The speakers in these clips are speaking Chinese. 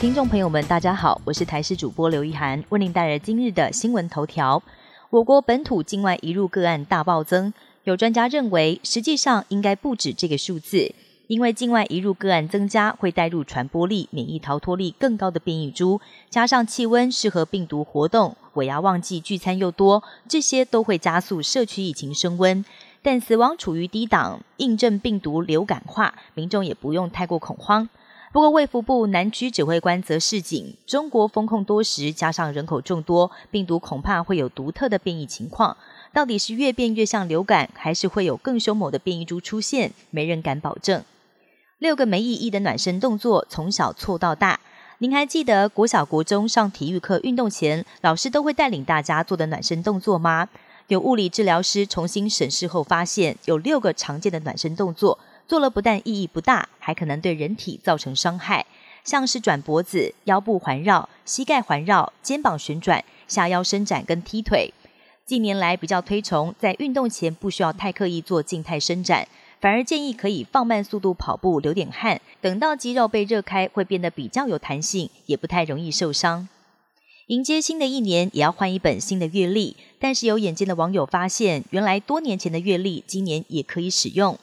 听众朋友们，大家好，我是台视主播刘一涵，为您带来今日的新闻头条。我国本土境外移入个案大暴增，有专家认为，实际上应该不止这个数字，因为境外移入个案增加，会带入传播力、免疫逃脱力更高的变异株，加上气温适合病毒活动，尾牙旺季聚餐又多，这些都会加速社区疫情升温。但死亡处于低档，印证病毒流感化，民众也不用太过恐慌。不过，卫福部南区指挥官则示警，中国封控多时，加上人口众多，病毒恐怕会有独特的变异情况。到底是越变越像流感，还是会有更凶猛的变异株出现？没人敢保证。六个没意义的暖身动作，从小错到大。您还记得国小、国中上体育课运动前，老师都会带领大家做的暖身动作吗？有物理治疗师重新审视后发现，有六个常见的暖身动作。做了不但意义不大，还可能对人体造成伤害，像是转脖子、腰部环绕、膝盖环绕、肩膀旋转、下腰伸展跟踢腿。近年来比较推崇在运动前不需要太刻意做静态伸展，反而建议可以放慢速度跑步，流点汗，等到肌肉被热开，会变得比较有弹性，也不太容易受伤。迎接新的一年，也要换一本新的月历，但是有眼尖的网友发现，原来多年前的月历今年也可以使用。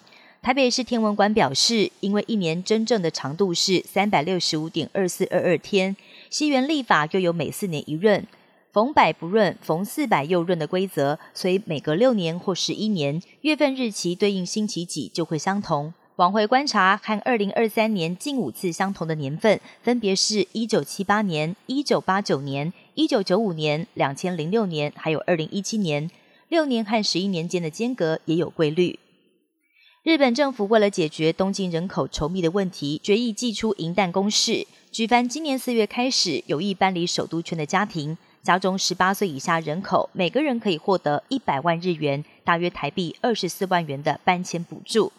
台北市天文馆表示，因为一年真正的长度是三百六十五点二四二二天，西元历法又有每四年一闰，逢百不闰，逢四百又闰的规则，所以每隔六年或十一年，月份日期对应星期几就会相同。往回观察，和二零二三年近五次相同的年份，分别是一九七八年、一九八九年、一九九五年、两千零六年，还有二零一七年。六年和十一年间的间隔也有规律。日本政府为了解决东京人口稠密的问题，决议寄出银弹公示，举凡今年四月开始有意搬离首都圈的家庭，家中十八岁以下人口，每个人可以获得一百万日元（大约台币二十四万元）的搬迁补助。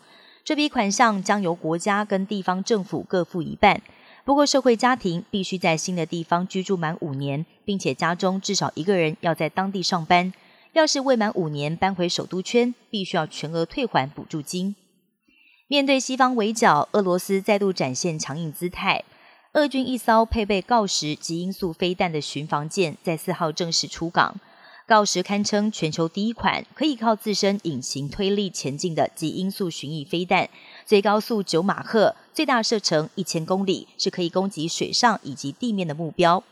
这笔款项将由国家跟地方政府各付一半。不过，社会家庭必须在新的地方居住满五年，并且家中至少一个人要在当地上班。要是未满五年搬回首都圈，必须要全额退还补助金。面对西方围剿，俄罗斯再度展现强硬姿态。俄军一艘配备锆石及音速飞弹的巡防舰在四号正式出港。锆石堪称全球第一款可以靠自身引擎推力前进的极音速巡弋飞弹，最高速九马赫，最大射程一千公里，是可以攻击水上以及地面的目标。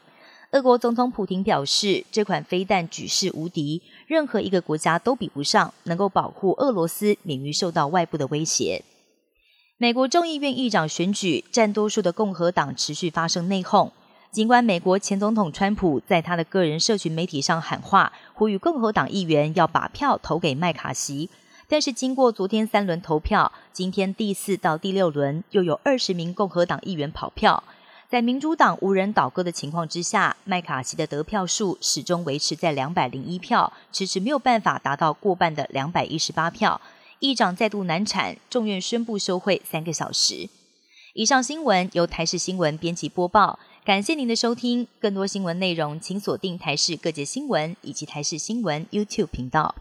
俄国总统普京表示，这款飞弹举世无敌，任何一个国家都比不上，能够保护俄罗斯免于受到外部的威胁。美国众议院议长选举，占多数的共和党持续发生内讧。尽管美国前总统川普在他的个人社群媒体上喊话，呼吁共和党议员要把票投给麦卡锡，但是经过昨天三轮投票，今天第四到第六轮又有二十名共和党议员跑票。在民主党无人倒戈的情况之下，麦卡锡的得票数始终维持在两百零一票，迟迟没有办法达到过半的两百一十八票。议长再度难产，众院宣布休会三个小时。以上新闻由台视新闻编辑播报，感谢您的收听。更多新闻内容，请锁定台视各界新闻以及台视新闻 YouTube 频道。